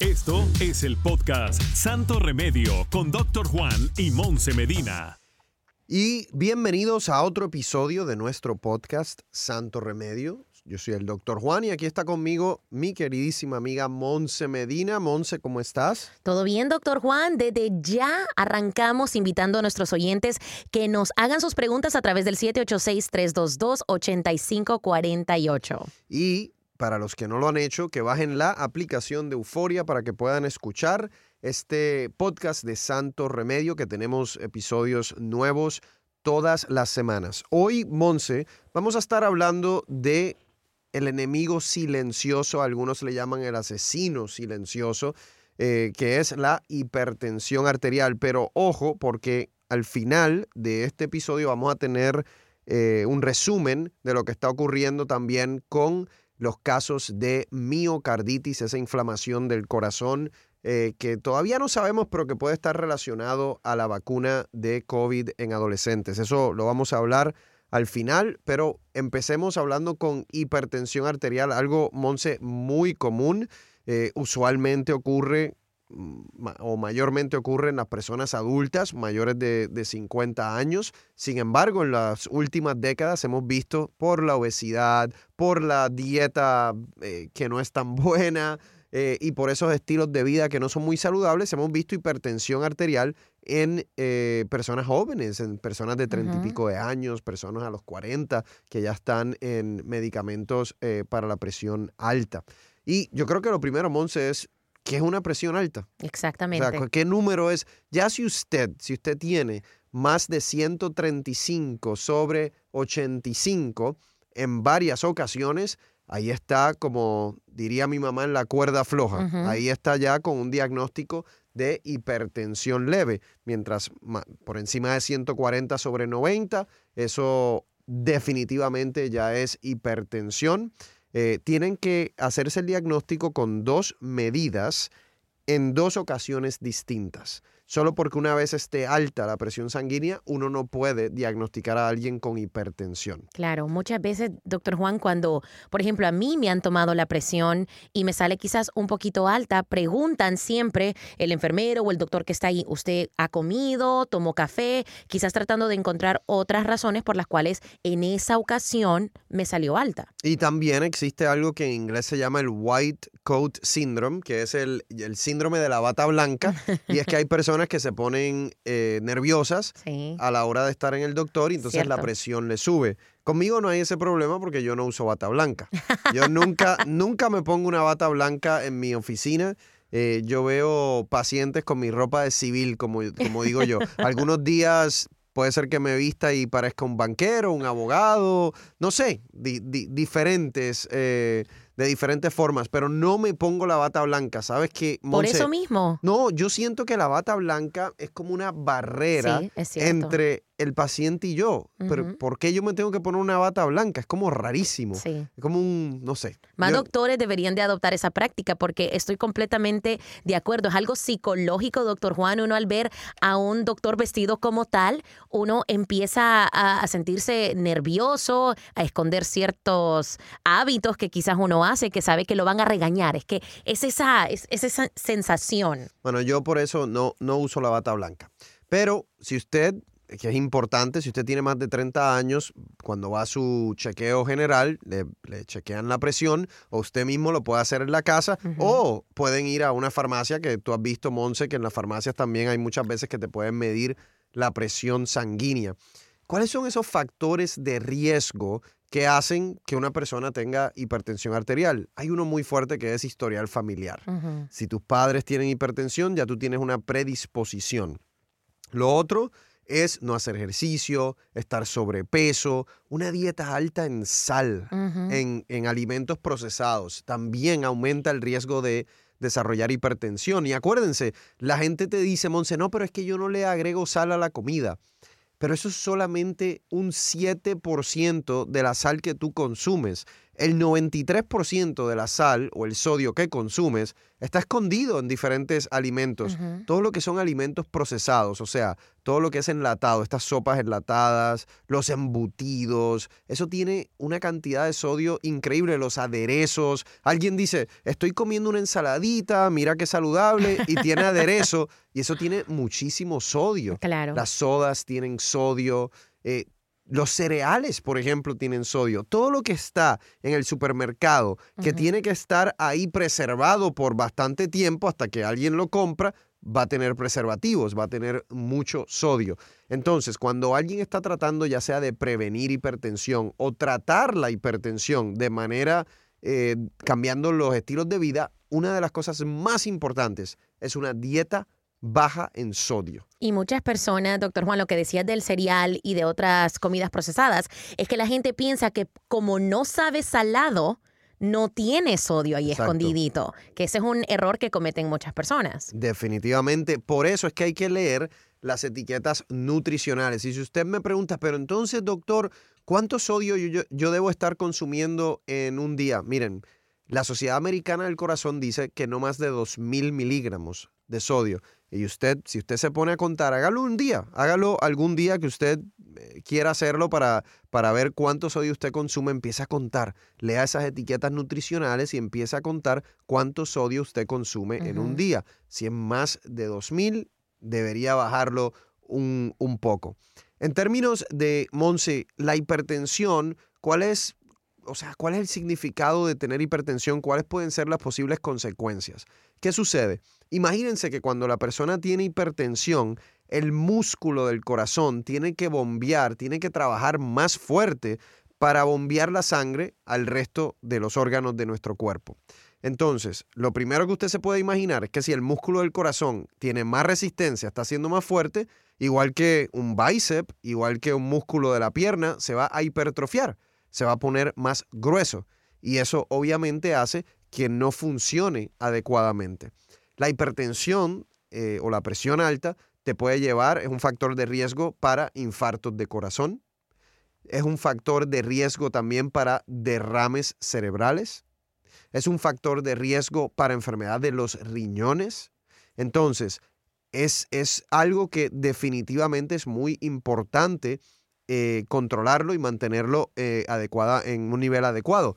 Esto es el podcast Santo Remedio con Doctor Juan y Monse Medina. Y bienvenidos a otro episodio de nuestro podcast Santo Remedio. Yo soy el Doctor Juan y aquí está conmigo mi queridísima amiga Monse Medina. Monse, ¿cómo estás? Todo bien, doctor Juan. Desde ya arrancamos invitando a nuestros oyentes que nos hagan sus preguntas a través del 786-322-8548. Y para los que no lo han hecho, que bajen la aplicación de Euforia para que puedan escuchar este podcast de Santo Remedio, que tenemos episodios nuevos todas las semanas. Hoy, Monse, vamos a estar hablando de el enemigo silencioso, algunos le llaman el asesino silencioso, eh, que es la hipertensión arterial. Pero ojo, porque al final de este episodio vamos a tener eh, un resumen de lo que está ocurriendo también con los casos de miocarditis, esa inflamación del corazón eh, que todavía no sabemos, pero que puede estar relacionado a la vacuna de COVID en adolescentes. Eso lo vamos a hablar al final, pero empecemos hablando con hipertensión arterial, algo, Monse, muy común. Eh, usualmente ocurre o mayormente ocurre en las personas adultas mayores de, 50 años. Sin embargo, en las últimas décadas hemos visto por la obesidad, por la dieta eh, que no es tan buena, eh, y por esos estilos de vida que no son muy saludables, hemos visto hipertensión arterial en eh, personas jóvenes, en personas de treinta y pico de años, personas a los 40 que ya están en medicamentos eh, para la presión alta. Y yo creo que lo primero, Monse, es ¿qué es una presión alta? Exactamente. O sea, ¿qué número es? Ya si usted, si usted tiene más de 135 sobre 85 en varias ocasiones, ahí está, como diría mi mamá, en la cuerda floja. Ahí está ya con un diagnóstico de hipertensión leve, mientras por encima de 140 sobre 90, eso definitivamente ya es hipertensión. Eh, tienen que hacerse el diagnóstico con dos medidas en dos ocasiones distintas solo porque una vez esté alta la presión sanguínea, uno no puede diagnosticar a alguien con hipertensión. Claro, muchas veces, doctor Juan, cuando, por ejemplo, a mí me han tomado la presión y me sale quizás un poquito alta, preguntan siempre el enfermero o el doctor que está ahí, ¿usted ha comido, tomó café? Quizás tratando de encontrar otras razones por las cuales en esa ocasión me salió alta. Y también existe algo que en inglés se llama el White Coat Syndrome, que es el, el síndrome de la bata blanca, y es que hay personas que se ponen eh, nerviosas a la hora de estar en el doctor y entonces la presión le sube. Conmigo no hay ese problema porque yo no uso bata blanca. Yo nunca, nunca me pongo una bata blanca en mi oficina. Eh, yo veo pacientes con mi ropa de civil, como, como digo yo. Algunos días puede ser que me vista y parezca un banquero, un abogado, no sé, diferentes. Eh, de diferentes formas, pero no me pongo la bata blanca, ¿sabes qué? Por eso mismo. No, yo siento que la bata blanca es como una barrera entre el paciente y yo. Pero ¿por qué yo me tengo que poner una bata blanca? Es como rarísimo. Sí. Es como un, no sé. Más doctores deberían de adoptar esa práctica porque estoy completamente de acuerdo. Es algo psicológico, doctor Juan. Uno al ver a un doctor vestido como tal, uno empieza a, sentirse nervioso, a esconder ciertos hábitos que quizás uno hace, que sabe que lo van a regañar. Es que es esa, es, es esa sensación. Bueno, yo por eso no, no uso la bata blanca. Pero si usted que es importante, si usted tiene más de 30 años, cuando va a su chequeo general, le, chequean la presión, o usted mismo lo puede hacer en la casa, o pueden ir a una farmacia, que tú has visto, Monse, que en las farmacias también hay muchas veces que te pueden medir la presión sanguínea. ¿Cuáles son esos factores de riesgo que hacen que una persona tenga hipertensión arterial? Hay uno muy fuerte que es historial familiar. Si tus padres tienen hipertensión, ya tú tienes una predisposición. Lo otro es no hacer ejercicio, estar sobrepeso, una dieta alta en sal, en, alimentos procesados. También aumenta el riesgo de desarrollar hipertensión. Y acuérdense, la gente te dice, Monse, no, pero es que yo no le agrego sal a la comida. Pero eso es solamente un 7% de la sal que tú consumes. El 93% de la sal o el sodio que consumes está escondido en diferentes alimentos. Todo lo que son alimentos procesados, o sea, todo lo que es enlatado, estas sopas enlatadas, los embutidos, eso tiene una cantidad de sodio increíble, los aderezos. Alguien dice, estoy comiendo una ensaladita, mira qué saludable, y tiene aderezo, y eso tiene muchísimo sodio. Claro. Las sodas tienen sodio. Eh, los cereales, por ejemplo, tienen sodio. Todo lo que está en el supermercado, que tiene que estar ahí preservado por bastante tiempo hasta que alguien lo compra, va a tener preservativos, va a tener mucho sodio. Entonces, cuando alguien está tratando ya sea de prevenir hipertensión o tratar la hipertensión de manera eh, cambiando los estilos de vida, una de las cosas más importantes es una dieta baja en sodio. Y muchas personas, doctor Juan, lo que decías del cereal y de otras comidas procesadas, es que la gente piensa que como no sabe salado, no tiene sodio ahí escondidito, que ese es un error que cometen muchas personas. Definitivamente, por eso es que hay que leer las etiquetas nutricionales. Y si usted me pregunta, pero entonces, doctor, ¿cuánto sodio yo, yo debo estar consumiendo en un día? Miren, la Sociedad Americana del Corazón dice que no más de 2.000 miligramos de sodio. Y usted, si usted se pone a contar, hágalo un día, hágalo algún día que usted eh, quiera hacerlo para, para ver cuánto sodio usted consume, empieza a contar, lea esas etiquetas nutricionales y empieza a contar cuánto sodio usted consume en un día. Si es más de 2000, debería bajarlo un, un poco. En términos de, Monse, la hipertensión, ¿cuál es, o sea, cuál es el significado de tener hipertensión? ¿Cuáles pueden ser las posibles consecuencias? ¿Qué sucede? Imagínense que cuando la persona tiene hipertensión, el músculo del corazón tiene que bombear, tiene que trabajar más fuerte para bombear la sangre al resto de los órganos de nuestro cuerpo. Entonces, lo primero que usted se puede imaginar es que si el músculo del corazón tiene más resistencia, está siendo más fuerte, igual que un bíceps, igual que un músculo de la pierna, se va a hipertrofiar, se va a poner más grueso. Y eso obviamente hace que no funcione adecuadamente. La hipertensión eh, o la presión alta te puede llevar, es un factor de riesgo para infartos de corazón, es un factor de riesgo también para derrames cerebrales, es un factor de riesgo para enfermedad de los riñones. Entonces, es, es algo que definitivamente es muy importante eh, controlarlo y mantenerlo eh, adecuada, en un nivel adecuado.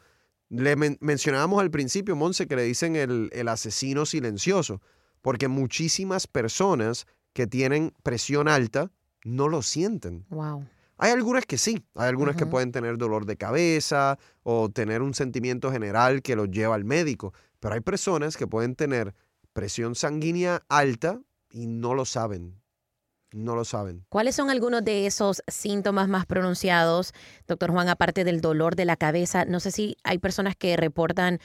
Le mencionábamos al principio, Monse, que le dicen el, el, asesino silencioso, porque muchísimas personas que tienen presión alta no lo sienten. Wow. Hay algunas que sí, hay algunas que pueden tener dolor de cabeza o tener un sentimiento general que los lleva al médico, pero hay personas que pueden tener presión sanguínea alta y no lo saben. No lo saben. ¿Cuáles son algunos de esos síntomas más pronunciados, doctor Juan, aparte del dolor de la cabeza? No sé si hay personas que reportan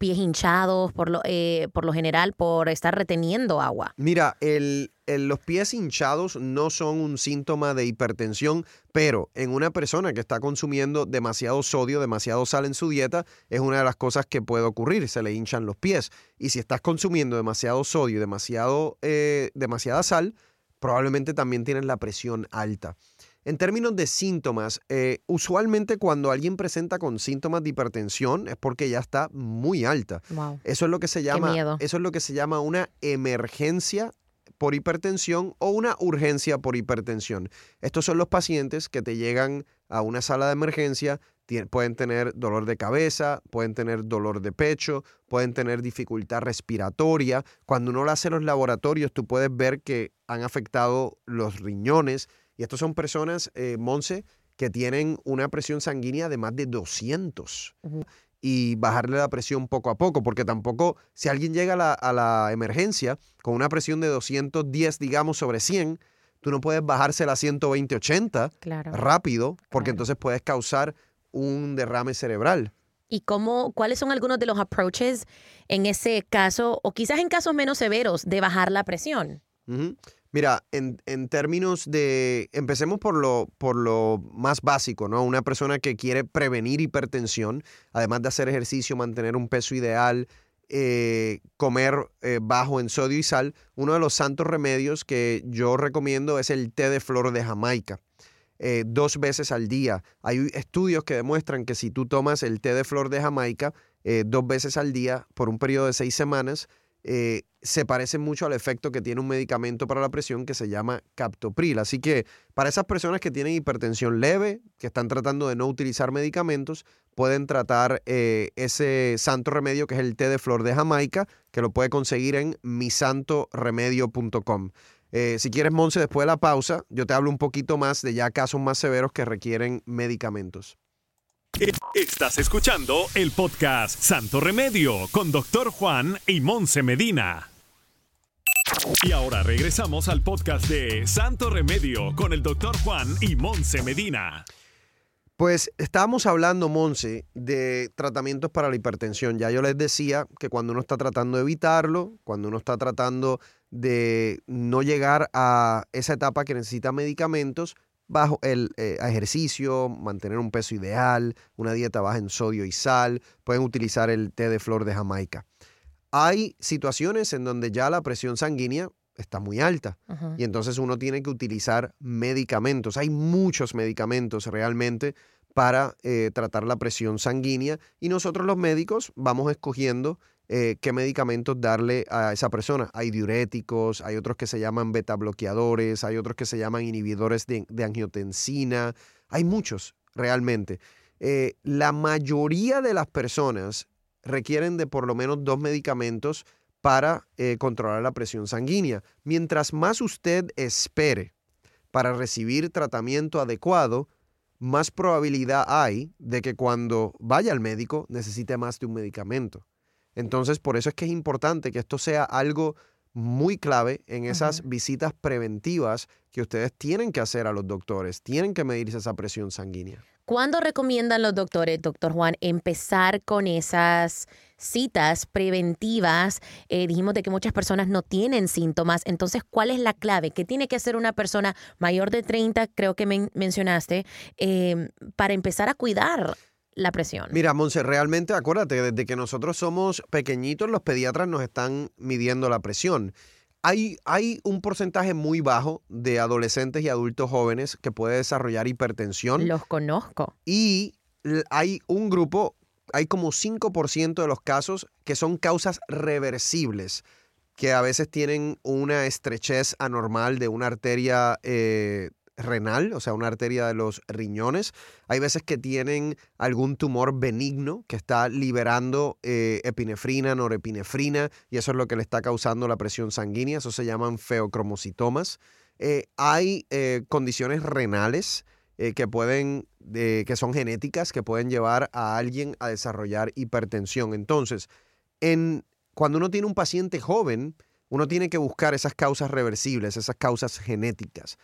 pies hinchados por lo, eh, por lo general por estar reteniendo agua. Mira, el, los pies hinchados no son un síntoma de hipertensión, pero en una persona que está consumiendo demasiado sodio, demasiado sal en su dieta, es una de las cosas que puede ocurrir, se le hinchan los pies. Y si estás consumiendo demasiado sodio, demasiado, eh, demasiada sal, probablemente también tienen la presión alta. En términos de síntomas, eh, usualmente cuando alguien presenta con síntomas de hipertensión es porque ya está muy alta. Eso es lo que se llama, eso es lo que se llama una emergencia por hipertensión o una urgencia por hipertensión. Estos son los pacientes que te llegan a una sala de emergencia, pueden tener dolor de cabeza, pueden tener dolor de pecho, pueden tener dificultad respiratoria. Cuando uno lo hace en los laboratorios, tú puedes ver que han afectado los riñones. Y estos son personas, eh, Monse, que tienen una presión sanguínea de más de 200. Y bajarle la presión poco a poco, porque tampoco, si alguien llega a la, a la emergencia con una presión de 210, digamos, sobre 100, tú no puedes bajársela a 120-80 rápido, porque entonces puedes causar un derrame cerebral. ¿Y cómo, cuáles son algunos de los approaches en ese caso, o quizás en casos menos severos, de bajar la presión? Mira, en, en, términos de, empecemos por lo, por lo más básico, ¿no? Una persona que quiere prevenir hipertensión, además de hacer ejercicio, mantener un peso ideal, eh, comer eh, bajo en sodio y sal, uno de los santos remedios que yo recomiendo es el té de flor de Jamaica. Eh, dos veces al día. Hay estudios que demuestran que si tú tomas el té de flor de Jamaica eh, dos veces al día por un periodo de seis semanas, eh, se parece mucho al efecto que tiene un medicamento para la presión que se llama captopril. Así que para esas personas que tienen hipertensión leve, que están tratando de no utilizar medicamentos, pueden tratar ese santo remedio que es el té de flor de Jamaica, que lo puede conseguir en misantoremedio.com. Eh, si quieres, Monse, después de la pausa, yo te hablo un poquito más de ya casos más severos que requieren medicamentos. Estás escuchando el podcast Santo Remedio con Doctor Juan y Monse Medina. Y ahora regresamos al podcast de Santo Remedio con el Doctor Juan y Monse Medina. Pues estábamos hablando, Monse, de tratamientos para la hipertensión. Ya yo les decía que cuando uno está tratando de evitarlo, cuando uno está tratando de no llegar a esa etapa que necesita medicamentos, bajo el eh, ejercicio, mantener un peso ideal, una dieta baja en sodio y sal, pueden utilizar el té de flor de Jamaica. Hay situaciones en donde ya la presión sanguínea está muy alta y entonces uno tiene que utilizar medicamentos. Hay muchos medicamentos realmente para eh, tratar la presión sanguínea y nosotros los médicos vamos escogiendo eh, qué medicamentos darle a esa persona. Hay diuréticos, hay otros que se llaman beta bloqueadores, hay otros que se llaman inhibidores de, angiotensina, hay muchos realmente. Eh, la mayoría de las personas requieren de por lo menos dos medicamentos para eh, controlar la presión sanguínea. Mientras más usted espere para recibir tratamiento adecuado, más probabilidad hay de que cuando vaya al médico necesite más de un medicamento. Entonces, por eso es que es importante que esto sea algo muy clave en esas visitas preventivas que ustedes tienen que hacer a los doctores, tienen que medirse esa presión sanguínea. ¿Cuándo recomiendan los doctores, doctor Juan, empezar con esas citas preventivas? Eh, dijimos de que muchas personas no tienen síntomas, entonces, ¿cuál es la clave? ¿Qué tiene que hacer una persona mayor de 30, creo que mencionaste, eh, para empezar a cuidar la presión. Mira, Monse, realmente acuérdate, desde que nosotros somos pequeñitos, los pediatras nos están midiendo la presión. Hay, hay, un porcentaje muy bajo de adolescentes y adultos jóvenes que puede desarrollar hipertensión. Los conozco. Y hay un grupo, hay como 5% de los casos que son causas reversibles, que a veces tienen una estrechez anormal de una arteria eh, renal, o sea, una arteria de los riñones. Hay veces que tienen algún tumor benigno que está liberando eh, epinefrina, norepinefrina, y eso es lo que le está causando la presión sanguínea. Eso se llaman feocromocitomas. Eh, hay eh, condiciones renales que pueden, que son genéticas, que pueden llevar a alguien a desarrollar hipertensión. Entonces, en, cuando uno tiene un paciente joven, uno tiene que buscar esas causas reversibles, esas causas genéticas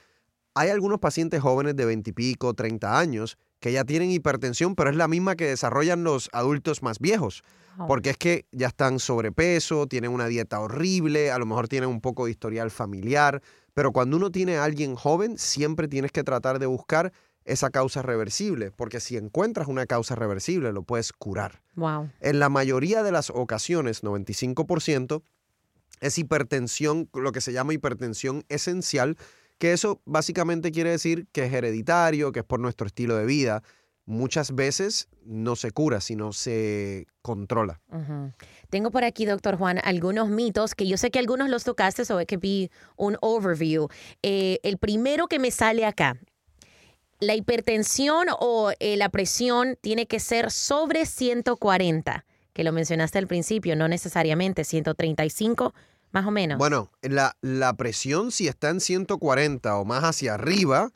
hay algunos pacientes jóvenes de 20 y pico, 30 años, que ya tienen hipertensión, pero es la misma que desarrollan los adultos más viejos. Porque es que ya están sobrepeso, tienen una dieta horrible, a lo mejor tienen un poco de historial familiar, pero cuando uno tiene a alguien joven, siempre tienes que tratar de buscar esa causa reversible, porque si encuentras una causa reversible, lo puedes curar. Wow. En la mayoría de las ocasiones, 95%, es hipertensión, lo que se llama hipertensión esencial, que eso básicamente quiere decir que es hereditario, que es por nuestro estilo de vida. Muchas veces no se cura, sino se controla. Tengo por aquí, doctor Juan, algunos mitos que yo sé que algunos los tocaste, so que vi un overview. Eh, el primero que me sale acá, la hipertensión o eh, la presión tiene que ser sobre 140, que lo mencionaste al principio, no necesariamente 135 más o menos. Bueno, la, la presión si está en 140 o más hacia arriba,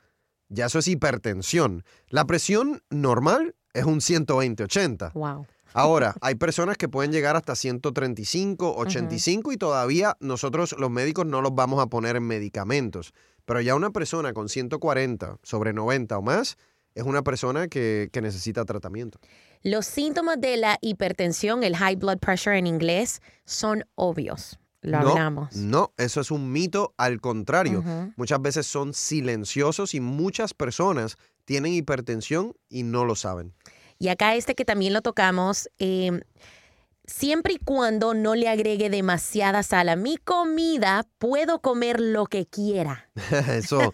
ya eso es hipertensión. La presión normal es un 120-80. Wow. Ahora, hay personas que pueden llegar hasta 135, 85 y todavía nosotros los médicos no los vamos a poner en medicamentos. Pero ya una persona con 140 sobre 90 o más es una persona que, que necesita tratamiento. Los síntomas de la hipertensión, el high blood pressure en inglés, son obvios no, No, eso es un mito, al contrario. Muchas veces son silenciosos y muchas personas tienen hipertensión y no lo saben. Y acá este que también lo tocamos, em, Siempre y cuando no le agregue demasiada sal a mi comida, puedo comer lo que quiera. eso,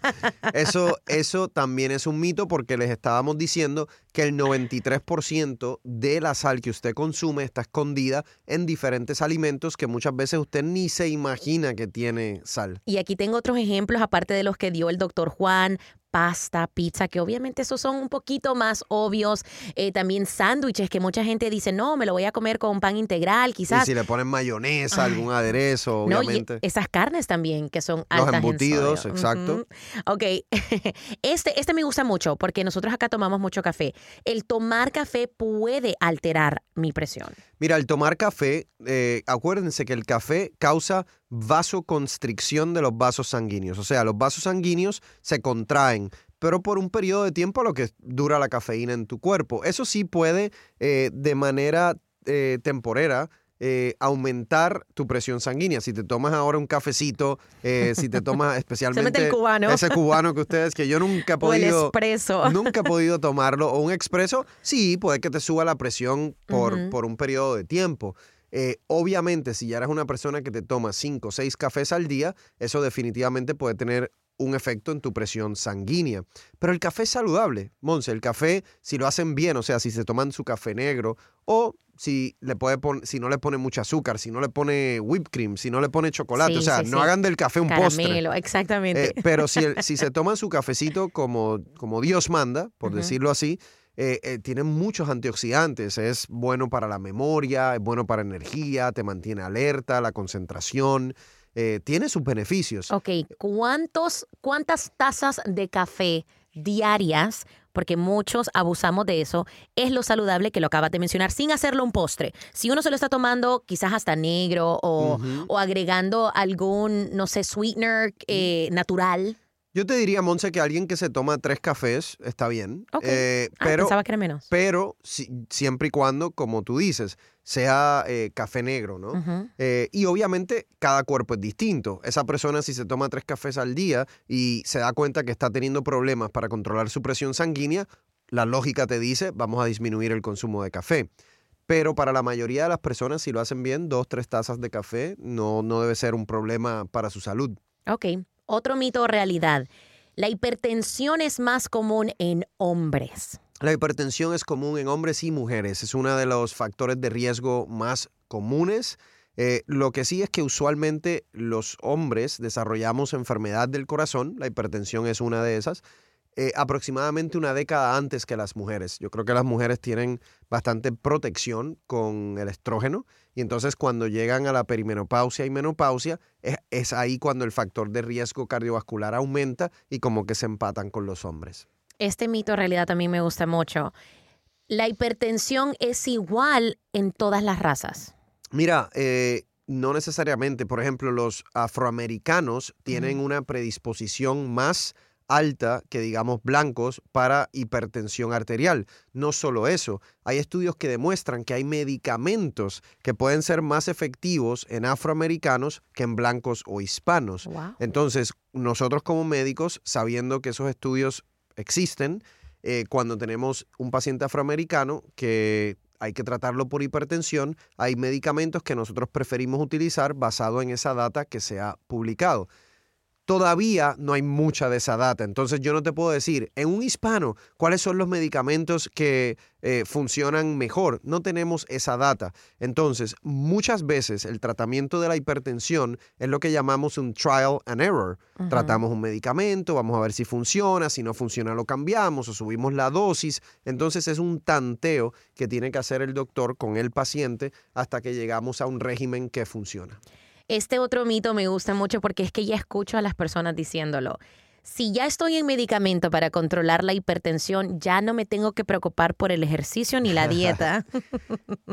eso, eso también es un mito porque les estábamos diciendo que el 93% de la sal que usted consume está escondida en diferentes alimentos que muchas veces usted ni se imagina que tiene sal. Y aquí tengo otros ejemplos, aparte de los que dio el doctor Juan pasta, pizza, que obviamente esos son un poquito más obvios. Eh, también sándwiches, que mucha gente dice, no, me lo voy a comer con pan integral, quizás. Y si le ponen mayonesa, algún aderezo, obviamente. esas carnes también, que son altas Los embutidos, exacto. Ok, este, este me gusta mucho porque nosotros acá tomamos mucho café. El tomar café puede alterar mi presión. Mira, el tomar café, eh, acuérdense que el café causa vasoconstricción de los vasos sanguíneos. O sea, los vasos sanguíneos se contraen, pero por un periodo de tiempo a lo que dura la cafeína en tu cuerpo. Eso sí puede, eh, de manera eh, temporera, eh, aumentar tu presión sanguínea. Si te tomas ahora un cafecito, eh, si te tomas especialmente ese cubano que ustedes, que yo nunca he podido... Nunca he podido tomarlo, o un expreso, sí, puede que te suba la presión por, por un periodo de tiempo. Eh, obviamente, si ya eres una persona que te toma 5 o 6 cafés al día, eso definitivamente puede tener un efecto en tu presión sanguínea. Pero el café es saludable, Monse. El café, si lo hacen bien, o sea, si se toman su café negro o si, le puede si no le pone mucho azúcar, si no le pone whipped cream, si no le pone chocolate. o sea, no hagan del café un Caramelo, exactamente. Eh, pero si, si se toman su cafecito como, como Dios manda, por decirlo así, eh, eh, tiene muchos antioxidantes. Es bueno para la memoria, es bueno para energía, te mantiene alerta, la concentración. Eh, tiene sus beneficios. Ok, ¿Cuántos, ¿cuántas tazas de café diarias porque muchos abusamos de eso, es lo saludable que lo acabas de mencionar, sin hacerlo un postre. Si uno se lo está tomando quizás hasta negro o, agregando algún, no sé, sweetener eh, natural. Yo te diría, Monse, que alguien que se toma tres cafés está bien. Eh, ah, pero, pensaba que era menos. Pero siempre y cuando, como tú dices, sea eh, café negro, ¿no? Eh, y obviamente cada cuerpo es distinto. Esa persona si se toma tres cafés al día y se da cuenta que está teniendo problemas para controlar su presión sanguínea, la lógica te dice, vamos a disminuir el consumo de café. Pero para la mayoría de las personas, si lo hacen bien, dos, tres tazas de café no, no debe ser un problema para su salud. Ok. Otro mito o realidad. La hipertensión es más común en hombres. La hipertensión es común en hombres y mujeres. Es uno de los factores de riesgo más comunes. Eh, lo que sí es que usualmente los hombres desarrollamos enfermedad del corazón, la hipertensión es una de esas, eh, aproximadamente una década antes que las mujeres. Yo creo que las mujeres tienen bastante protección con el estrógeno y entonces cuando llegan a la perimenopausia y menopausia es, ahí cuando el factor de riesgo cardiovascular aumenta y como que se empatan con los hombres. Este mito en realidad también me gusta mucho. ¿La hipertensión es igual en todas las razas? Mira, eh, no necesariamente. Por ejemplo, los afroamericanos tienen una predisposición más alta que digamos blancos para hipertensión arterial. No solo eso, hay estudios que demuestran que hay medicamentos que pueden ser más efectivos en afroamericanos que en blancos o hispanos. Entonces, nosotros como médicos, sabiendo que esos estudios existen, eh, cuando tenemos un paciente afroamericano que hay que tratarlo por hipertensión, hay medicamentos que nosotros preferimos utilizar basado en esa data que se ha publicado todavía no hay mucha de esa data. Entonces yo no te puedo decir, en un hispano, cuáles son los medicamentos que eh, funcionan mejor. No tenemos esa data. Entonces, muchas veces el tratamiento de la hipertensión es lo que llamamos un trial and error. Tratamos un medicamento, vamos a ver si funciona, si no funciona lo cambiamos o subimos la dosis. Entonces es un tanteo que tiene que hacer el doctor con el paciente hasta que llegamos a un régimen que funciona. Este otro mito me gusta mucho porque es que ya escucho a las personas diciéndolo. Si ya estoy en medicamento para controlar la hipertensión, ya no me tengo que preocupar por el ejercicio ni la dieta.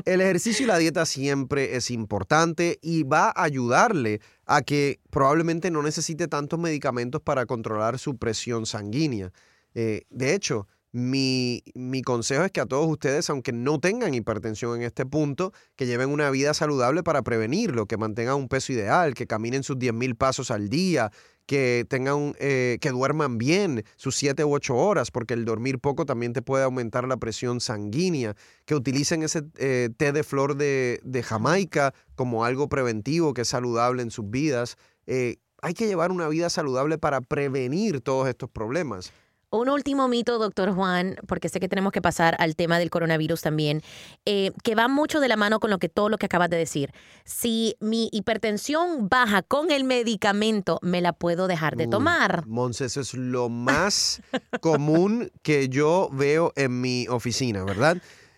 el ejercicio y la dieta siempre es importante y va a ayudarle a que probablemente no necesite tantos medicamentos para controlar su presión sanguínea. Eh, de hecho, Mi, mi, consejo es que a todos ustedes, aunque no tengan hipertensión en este punto, que lleven una vida saludable para prevenirlo, que mantengan un peso ideal, que caminen sus 10.000 pasos al día, que tengan, eh, que duerman bien sus 7 u 8 horas, porque el dormir poco también te puede aumentar la presión sanguínea, que utilicen ese eh, té de flor de, de, Jamaica como algo preventivo, que es saludable en sus vidas. Eh, hay que llevar una vida saludable para prevenir todos estos problemas. Un último mito, doctor Juan, porque sé que tenemos que pasar al tema del coronavirus también, eh, que va mucho de la mano con lo que todo lo que acabas de decir. Si mi hipertensión baja con el medicamento, me la puedo dejar de tomar. Monse, eso es lo más común que yo veo en mi oficina, ¿verdad?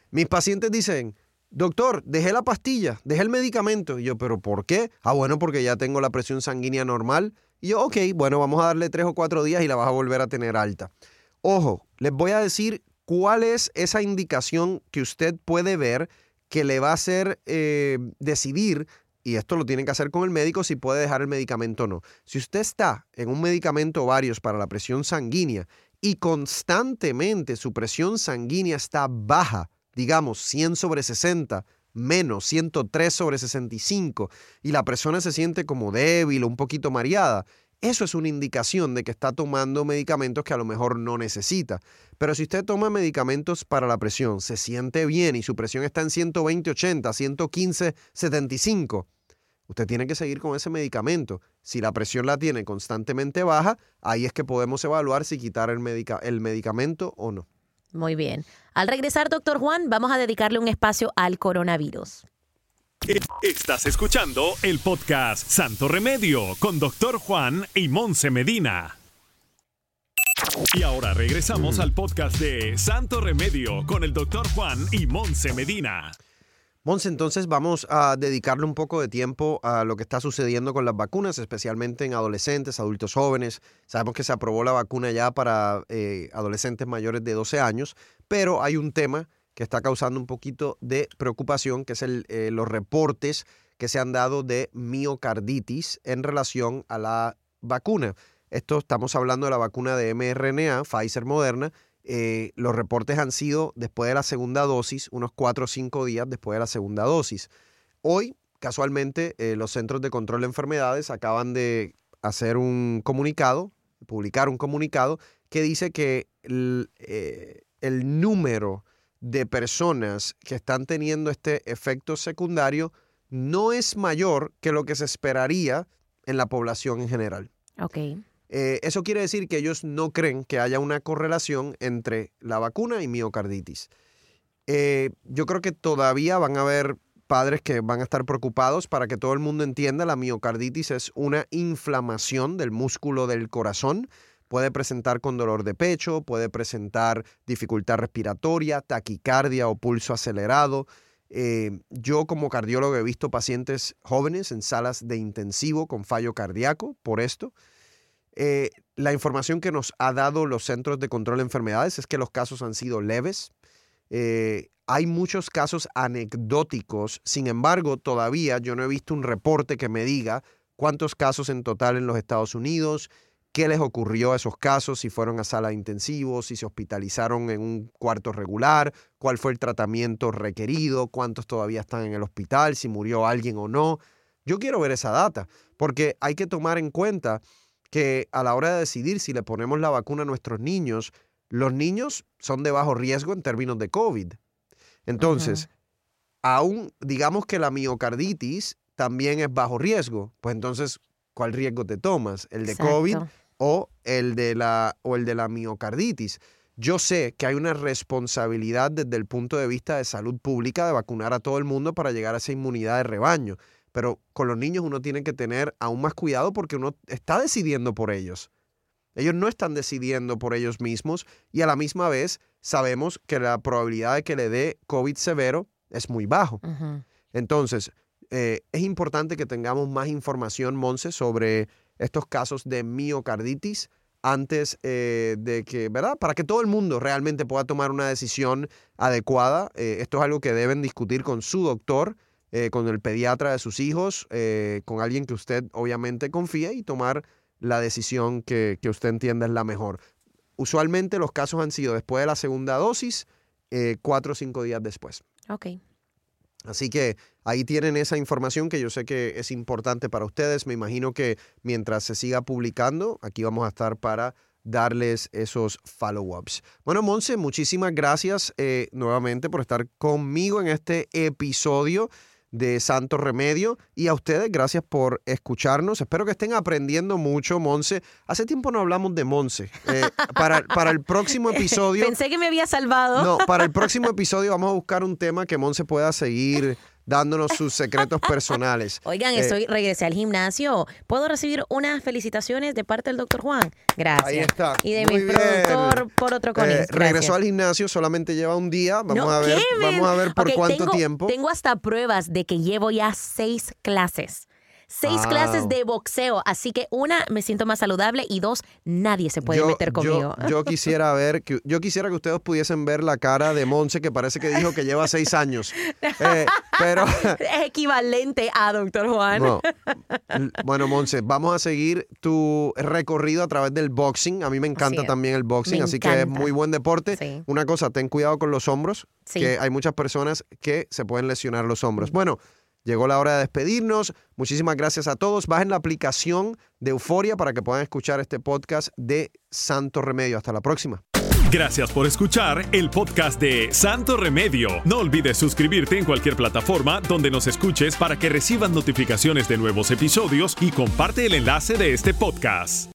Mis pacientes dicen, doctor, dejé la pastilla, dejé el medicamento. Y yo, ¿pero por qué? Ah, bueno, porque ya tengo la presión sanguínea normal. Y yo, ok, bueno, vamos a darle tres o cuatro días y la vas a volver a tener alta. Ojo, les voy a decir cuál es esa indicación que usted puede ver que le va a hacer eh, decidir, y esto lo tienen que hacer con el médico, si puede dejar el medicamento o no. Si usted está en un medicamento varios para la presión sanguínea y constantemente su presión sanguínea está baja, digamos 100 sobre 60, menos 103 sobre 65 y la persona se siente como débil o un poquito mareada, eso es una indicación de que está tomando medicamentos que a lo mejor no necesita. Pero si usted toma medicamentos para la presión, se siente bien y su presión está en 120-80, 115-75, usted tiene que seguir con ese medicamento. Si la presión la tiene constantemente baja, ahí es que podemos evaluar si quitar el, el medicamento o no. Muy bien. Al regresar, doctor Juan, vamos a dedicarle un espacio al coronavirus. Estás escuchando el podcast Santo Remedio con doctor Juan y Monse Medina. Y ahora regresamos al podcast de Santo Remedio con el doctor Juan y Monse Medina. Monse, entonces vamos a dedicarle un poco de tiempo a lo que está sucediendo con las vacunas, especialmente en adolescentes, adultos jóvenes. Sabemos que se aprobó la vacuna ya para eh, adolescentes mayores de 12 años, pero hay un tema que está causando un poquito de preocupación, que es el, eh, los reportes que se han dado de miocarditis en relación a la vacuna. Esto estamos hablando de la vacuna de mRNA, Pfizer Moderna, eh, los reportes han sido después de la segunda dosis, unos cuatro o cinco días después de la segunda dosis. Hoy, casualmente, eh, los Centros de Control de Enfermedades acaban de hacer un comunicado, publicar un comunicado que dice que el, eh, el número de personas que están teniendo este efecto secundario no es mayor que lo que se esperaría en la población en general. Okay. Eh, eso quiere decir que ellos no creen que haya una correlación entre la vacuna y miocarditis. Eh, yo creo que todavía van a haber padres que van a estar preocupados para que todo el mundo entienda la miocarditis es una inflamación del músculo del corazón. Puede presentar con dolor de pecho, puede presentar dificultad respiratoria, taquicardia o pulso acelerado. Eh, yo como cardiólogo he visto pacientes jóvenes en salas de intensivo con fallo cardíaco por esto. Eh, la información que nos ha dado los Centros de Control de Enfermedades es que los casos han sido leves. Eh, hay muchos casos anecdóticos, sin embargo, todavía yo no he visto un reporte que me diga cuántos casos en total en los Estados Unidos, qué les ocurrió a esos casos, si fueron a sala de intensivos, si se hospitalizaron en un cuarto regular, cuál fue el tratamiento requerido, cuántos todavía están en el hospital, si murió alguien o no. Yo quiero ver esa data, porque hay que tomar en cuenta que a la hora de decidir si le ponemos la vacuna a nuestros niños, los niños son de bajo riesgo en términos de COVID. Entonces, aún digamos que la miocarditis también es bajo riesgo, pues entonces, ¿cuál riesgo te tomas? ¿El de COVID o el de, la, o el de la miocarditis? Yo sé que hay una responsabilidad desde el punto de vista de salud pública de vacunar a todo el mundo para llegar a esa inmunidad de rebaño. Pero con los niños uno tiene que tener aún más cuidado porque uno está decidiendo por ellos. Ellos no están decidiendo por ellos mismos y a la misma vez sabemos que la probabilidad de que le dé COVID severo es muy bajo. Entonces, eh, es importante que tengamos más información, Monse, sobre estos casos de miocarditis antes eh, de que, ¿verdad? Para que todo el mundo realmente pueda tomar una decisión adecuada. Eh, esto es algo que deben discutir con su doctor eh, con el pediatra de sus hijos, eh, con alguien que usted obviamente confíe y tomar la decisión que, usted entienda es la mejor. usualmente los casos han sido después de la segunda dosis, eh, cuatro o cinco días después. Ok. Así que ahí tienen esa información que yo sé que es importante para ustedes. Me imagino que mientras se siga publicando, aquí vamos a estar para darles esos follow-ups. Bueno, Monse, muchísimas gracias eh, nuevamente por estar conmigo en este episodio de Santo Remedio y a ustedes gracias por escucharnos. Espero que estén aprendiendo mucho, Monse. Hace tiempo no hablamos de Monse. Eh, para, para el próximo episodio... Pensé que me había salvado. No, para el próximo episodio vamos a buscar un tema que Monse pueda seguir dándonos sus secretos personales. Oigan, Eh, estoy, regresé al gimnasio. ¿Puedo recibir unas felicitaciones de parte del doctor Juan? Gracias. Ahí está. Y de Muy mi bien. productor por otro conis. Eh, regresó al gimnasio, solamente lleva un día. Vamos No, a ver, vamos a ver por cuánto tengo- tiempo. Tengo hasta pruebas de que llevo ya seis clases. Seis Wow. clases de boxeo. Así que una, me siento más saludable y dos, nadie se puede yo, meter conmigo. Yo, yo quisiera ver, que, yo quisiera que ustedes pudiesen ver la cara de Monse, que parece que dijo que lleva seis años. Eh, pero, es equivalente a doctor Juan. no. bueno, Monse, vamos a seguir tu recorrido a través del boxing. A mí me encanta también el boxing, Me así que es muy buen deporte. Sí. Una cosa, ten cuidado con los hombros, Sí. que hay muchas personas que se pueden lesionar los hombros. Bueno, llegó la hora de despedirnos. Muchísimas gracias a todos. Bajen la aplicación de Euforia para que puedan escuchar este podcast de Santo Remedio. Hasta la próxima. Gracias por escuchar el podcast de Santo Remedio. No olvides suscribirte en cualquier plataforma donde nos escuches para que recibas notificaciones de nuevos episodios y comparte el enlace de este podcast.